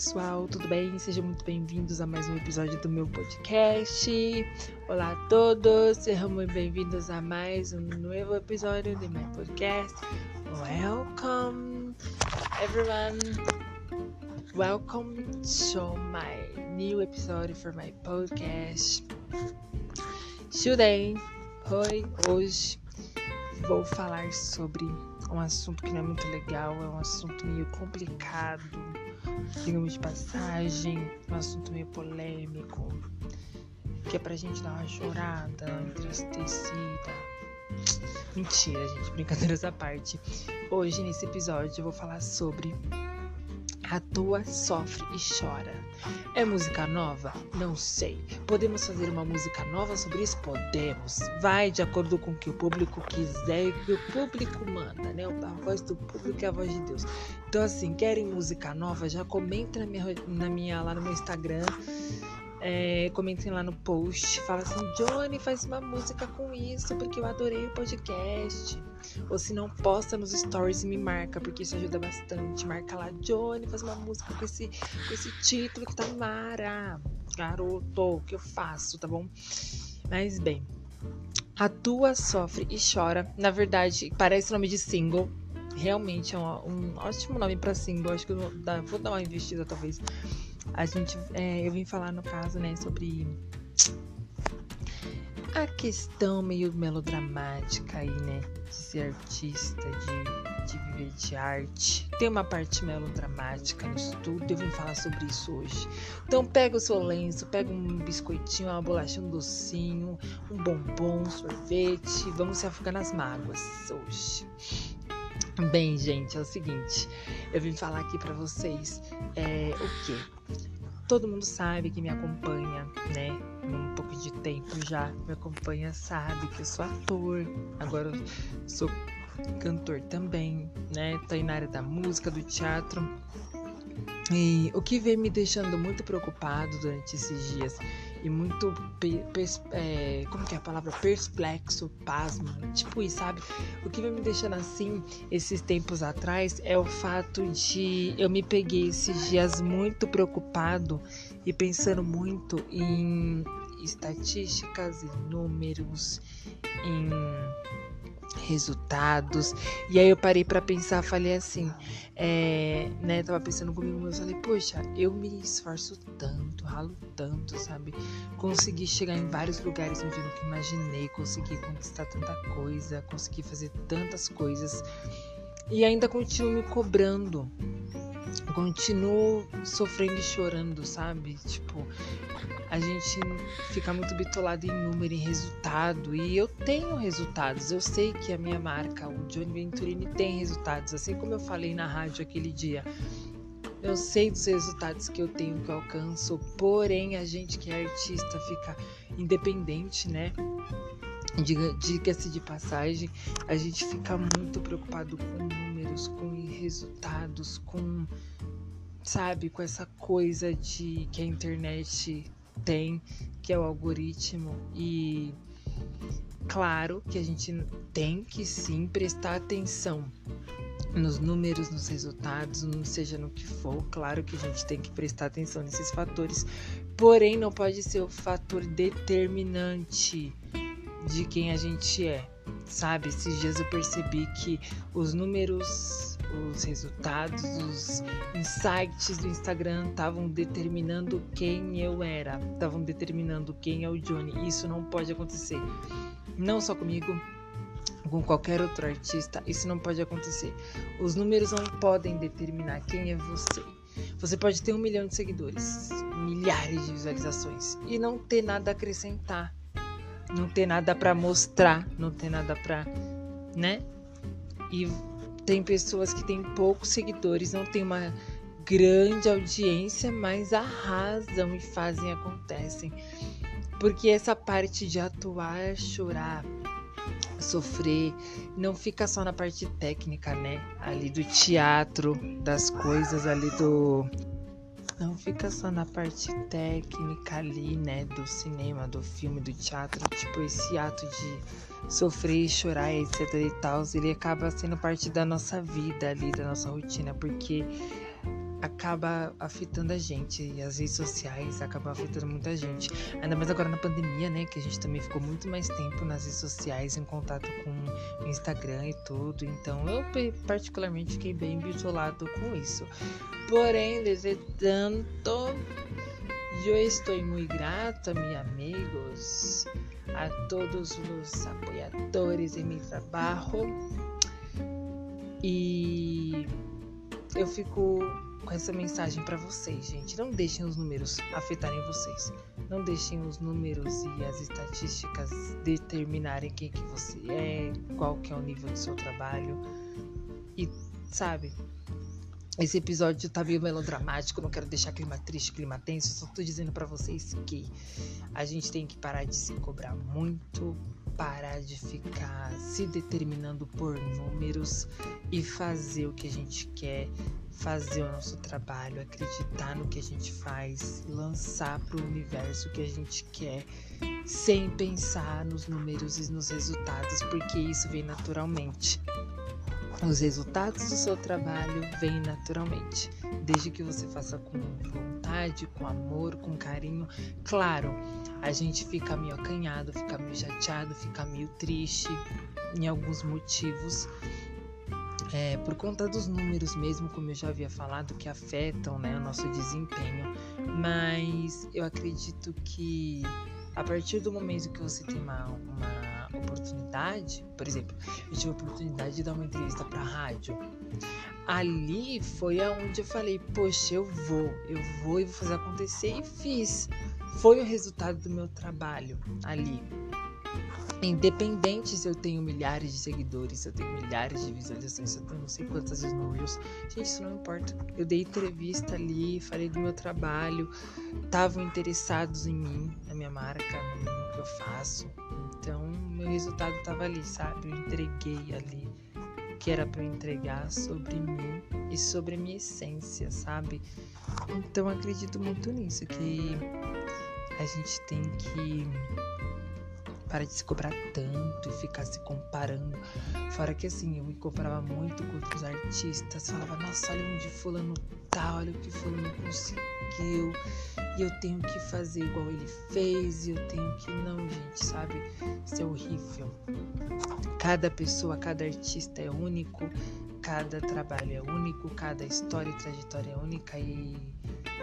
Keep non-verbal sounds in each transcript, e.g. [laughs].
pessoal, tudo bem? Sejam muito bem-vindos a mais um episódio do meu podcast. Olá a todos, sejam muito bem-vindos a mais um novo episódio do meu podcast. Welcome, everyone. Welcome to my new episode for my podcast. Today, hoje vou falar sobre um assunto que não é muito legal, é um assunto meio complicado, digamos de passagem, um assunto meio polêmico, que é pra gente dar uma chorada, entristecida. Mentira, gente, brincadeiras à parte. Hoje, nesse episódio, eu vou falar sobre Atua, sofre e chora. É música nova? Não sei. Podemos fazer uma música nova sobre isso? Podemos. Vai de acordo com o que o público quiser e o que o público manda, né? A voz do público é a voz de Deus. Então, assim, querem música nova? Já comenta na minha, na minha lá no meu Instagram. É, comentem lá no post. Fala assim, Johnny, faz uma música com isso, porque eu adorei o podcast. Ou se não, posta nos stories e me marca, porque isso ajuda bastante. Marca lá, Johnny, faz uma música com esse, com esse título que tá mara. Garoto, o que eu faço, tá bom? Mas bem, a tua sofre e chora. Na verdade, parece nome de single. Realmente é um, um ótimo nome para single. Acho que eu vou dar, vou dar uma investida, talvez. A gente, é, eu vim falar no caso, né, sobre a questão meio melodramática aí, né? De ser artista, de, de viver de arte. Tem uma parte melodramática no estudo, eu vim falar sobre isso hoje. Então pega o seu lenço, pega um biscoitinho, uma bolacha, um docinho, um bombom, um sorvete. Vamos se afogar nas mágoas hoje. Bem, gente, é o seguinte, eu vim falar aqui para vocês é, o que? Todo mundo sabe que me acompanha, né? Um pouco de tempo já me acompanha, sabe que eu sou ator, agora eu sou cantor também, né? Tô aí na área da música, do teatro. E o que vem me deixando muito preocupado durante esses dias e muito é, como que é a palavra perplexo, pasmo, tipo isso, sabe? O que vem me deixando assim esses tempos atrás é o fato de eu me peguei esses dias muito preocupado e pensando muito em estatísticas, em números, em resultados. E aí eu parei para pensar, falei assim, é, né, tava pensando comigo, eu falei, poxa, eu me esforço tanto, ralo tanto, sabe? Consegui chegar em vários lugares onde eu nunca imaginei, consegui conquistar tanta coisa, consegui fazer tantas coisas. E ainda continuo me cobrando continuo sofrendo e chorando, sabe? Tipo, a gente fica muito bitolado em número, em resultado. E eu tenho resultados. Eu sei que a minha marca, o Johnny Venturini, tem resultados. Assim como eu falei na rádio aquele dia. Eu sei dos resultados que eu tenho, que eu alcanço. Porém, a gente que é artista fica independente, né? Diga-se de passagem, a gente fica muito preocupado com números, com resultados, com, sabe, com essa coisa de que a internet tem, que é o algoritmo. E claro que a gente tem que sim prestar atenção nos números, nos resultados, seja no que for, claro que a gente tem que prestar atenção nesses fatores, porém não pode ser o fator determinante de quem a gente é, sabe? Esses dias eu percebi que os números, os resultados, os insights do Instagram estavam determinando quem eu era, estavam determinando quem é o Johnny. Isso não pode acontecer. Não só comigo, com qualquer outro artista, isso não pode acontecer. Os números não podem determinar quem é você. Você pode ter um milhão de seguidores, milhares de visualizações e não ter nada a acrescentar não ter nada para mostrar, não ter nada para, né? E tem pessoas que têm poucos seguidores, não tem uma grande audiência, mas arrasam e fazem acontecem. Porque essa parte de atuar, chorar, sofrer, não fica só na parte técnica, né? Ali do teatro, das coisas ali do não fica só na parte técnica ali, né, do cinema, do filme, do teatro, tipo esse ato de sofrer chorar, etc e tal, ele acaba sendo parte da nossa vida ali, da nossa rotina, porque acaba afetando a gente e as redes sociais acabam afetando muita gente. Ainda mais agora na pandemia, né? Que a gente também ficou muito mais tempo nas redes sociais, em contato com o Instagram e tudo. Então eu particularmente fiquei bem bitolado com isso. Porém, entretanto, eu estou muito grato, meus amigos, a todos os apoiadores em meu trabalho. E eu fico com essa mensagem para vocês, gente. Não deixem os números afetarem vocês. Não deixem os números e as estatísticas determinarem quem que você é, qual que é o nível do seu trabalho. E, sabe, esse episódio tá meio melodramático, não quero deixar clima triste, clima tenso, só tô dizendo para vocês que a gente tem que parar de se cobrar muito, parar de ficar se determinando por números e fazer o que a gente quer, fazer o nosso trabalho, acreditar no que a gente faz, lançar para o universo o que a gente quer, sem pensar nos números e nos resultados, porque isso vem naturalmente. Os resultados do seu trabalho vêm naturalmente, desde que você faça com vontade, com amor, com carinho. Claro, a gente fica meio acanhado, fica meio chateado, fica meio triste em alguns motivos, é, por conta dos números mesmo, como eu já havia falado, que afetam né, o nosso desempenho. Mas eu acredito que a partir do momento que você tem uma, uma oportunidade, por exemplo, eu tive a oportunidade de dar uma entrevista para rádio. Ali foi aonde eu falei, poxa, eu vou, eu vou e vou fazer acontecer e fiz. Foi o resultado do meu trabalho ali. Independente se eu tenho milhares de seguidores, se eu tenho milhares de visualizações, se eu tenho não sei quantas vezes no Reels, gente, isso não importa. Eu dei entrevista ali, falei do meu trabalho, estavam interessados em mim, na minha marca, no que eu faço. Então, meu resultado estava ali, sabe? Eu entreguei ali que era para entregar sobre mim e sobre a minha essência, sabe? Então, acredito muito nisso, que a gente tem que para de se cobrar tanto e ficar se comparando. Fora que assim, eu me comparava muito com outros artistas. Falava, nossa, olha onde fulano tá, olha o que fulano conseguiu. E eu tenho que fazer igual ele fez. E eu tenho que. Não, gente, sabe? Isso é horrível. Cada pessoa, cada artista é único. Cada trabalho é único. Cada história e trajetória é única. E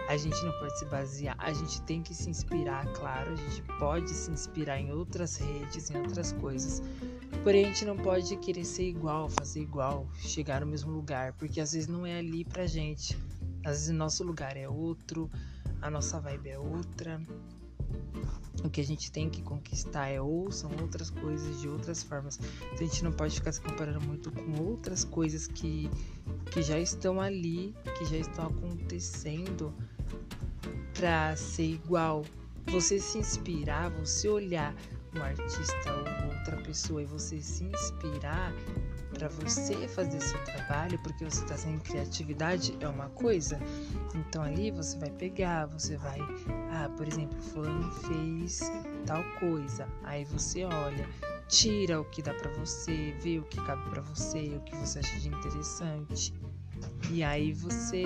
a gente não pode se basear, a gente tem que se inspirar, claro, a gente pode se inspirar em outras redes, em outras coisas. Porém, a gente não pode querer ser igual, fazer igual, chegar no mesmo lugar, porque às vezes não é ali pra gente. Às vezes nosso lugar é outro, a nossa vibe é outra. O que a gente tem que conquistar é ou são outras coisas de outras formas. Então a gente não pode ficar se comparando muito com outras coisas que, que já estão ali, que já estão acontecendo para ser igual. Você se inspirar, você olhar um artista ou outra pessoa e você se inspirar para você fazer seu trabalho, porque você está sem criatividade, é uma coisa. Então ali você vai pegar, você vai, ah, por exemplo, fulano fez tal coisa. Aí você olha, tira o que dá para você, vê o que cabe para você, o que você acha de interessante. E aí você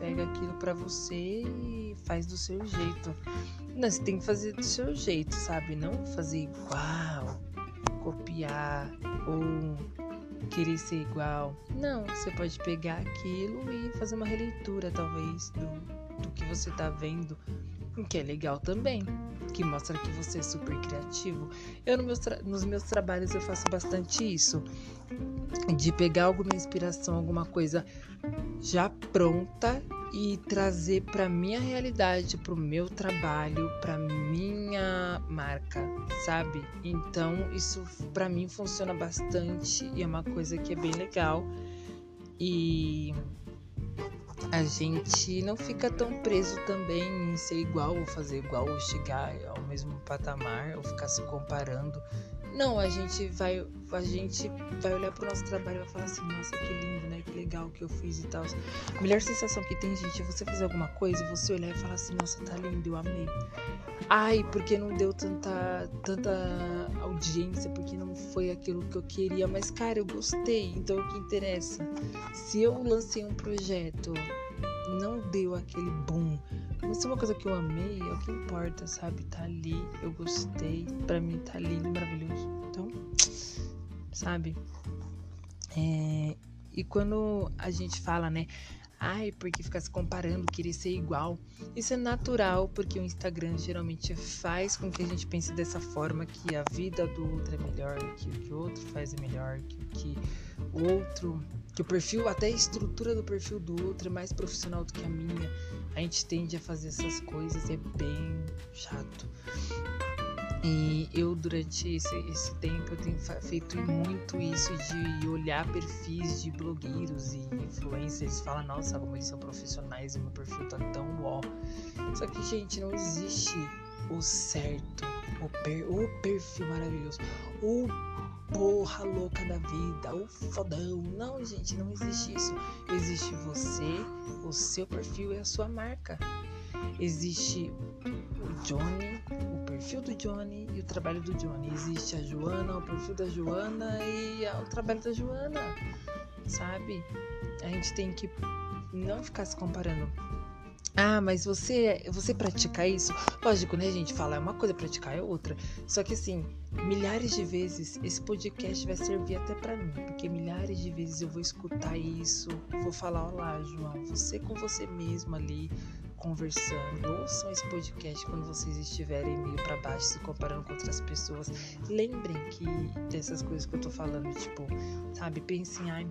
pega aquilo para você e faz do seu jeito. Não, você tem que fazer do seu jeito, sabe? Não fazer igual, copiar ou querer ser igual. Não, você pode pegar aquilo e fazer uma releitura, talvez, do, do que você tá vendo, o que é legal também, que mostra que você é super criativo. Eu no meus nos meus trabalhos eu faço bastante isso, de pegar alguma inspiração, alguma coisa já pronta e trazer para minha realidade, para o meu trabalho, para minha marca, sabe? Então isso para mim funciona bastante e é uma coisa que é bem legal e a gente não fica tão preso também em ser igual ou fazer igual ou chegar ao mesmo patamar ou ficar se comparando. Não, a gente vai, a gente vai olhar pro nosso trabalho e vai falar assim, nossa, que lindo, né? Que legal que eu fiz e tal. A melhor sensação que tem, gente, é você fazer alguma coisa, você olhar e falar assim, nossa, tá lindo, eu amei. Ai, porque não deu tanta, tanta audiência, porque não foi aquilo que eu queria, mas cara, eu gostei, então o que interessa. Se eu lancei um projeto não deu aquele boom. Se é uma coisa que eu amei, é o que importa, sabe? Tá ali, eu gostei, pra mim tá lindo, maravilhoso. Então, sabe? É, e quando a gente fala, né? Ai, porque ficar se comparando, querer ser igual. Isso é natural, porque o Instagram geralmente faz com que a gente pense dessa forma que a vida do outro é melhor, que o que o outro faz é melhor, que o que o outro, que o perfil, até a estrutura do perfil do outro é mais profissional do que a minha. A gente tende a fazer essas coisas, é bem chato. E eu, durante esse, esse tempo, eu tenho feito muito isso de olhar perfis de blogueiros e influencers falar, nossa, como eles são profissionais e meu perfil tá tão ó. Só que, gente, não existe o certo, o, per, o perfil maravilhoso, o porra louca da vida, o fodão. Não, gente, não existe isso. Existe você, o seu perfil e a sua marca. Existe o Johnny, o perfil do Johnny e o trabalho do Johnny. Existe a Joana, o perfil da Joana e o trabalho da Joana. Sabe? A gente tem que não ficar se comparando. Ah, mas você você pratica isso? Lógico, né, gente? Falar é uma coisa, praticar é outra. Só que assim, milhares de vezes esse podcast vai servir até para mim, porque milhares de vezes eu vou escutar isso, vou falar, olá, João, você com você mesmo ali, conversando, ouçam esse podcast quando vocês estiverem meio para baixo, se comparando com outras pessoas. Lembrem que dessas coisas que eu tô falando, tipo, sabe, pensem, ai,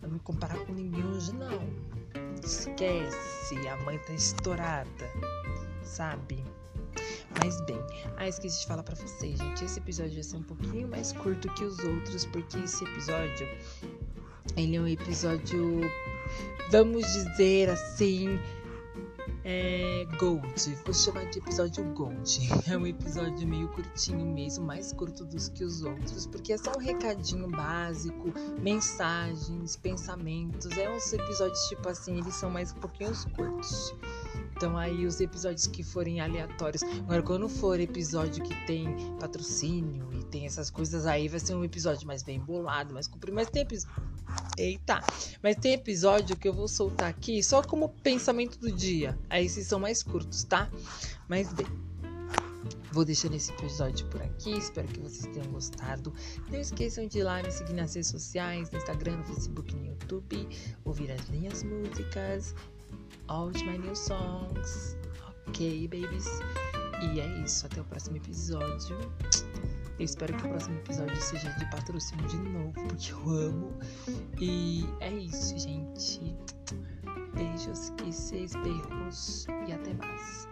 não me comparar com ninguém hoje não. Esquece, a mãe tá estourada, sabe? Mas bem, ah, esqueci de falar para vocês, gente. Esse episódio vai ser um pouquinho mais curto que os outros, porque esse episódio ele é um episódio, vamos dizer assim, é Gold. Vou chamar de episódio Gold. [laughs] É um episódio meio curtinho mesmo, mais curto dos que os outros, porque é só um recadinho básico, mensagens, pensamentos. É uns episódios tipo assim, eles são mais um pouquinho curtos. Então aí os episódios que forem aleatórios. Agora quando for episódio que tem patrocínio e tem essas coisas aí, vai ser um episódio mais bem bolado, mais comprido. Mas tem episódio. Eita! Mas tem episódio que eu vou soltar aqui só como pensamento do dia. Aí esses são mais curtos, tá? Mas bem. Vou deixando esse episódio por aqui. Espero que vocês tenham gostado. Não esqueçam de ir lá me seguir nas redes sociais, no Instagram, no Facebook, no YouTube, ouvir as minhas músicas all my new songs. Ok, babies? E é isso. Até o próximo episódio. Eu espero que o próximo episódio seja de patrocínio de novo, porque eu amo. E é isso, gente. Beijos, e seis berros. e até mais.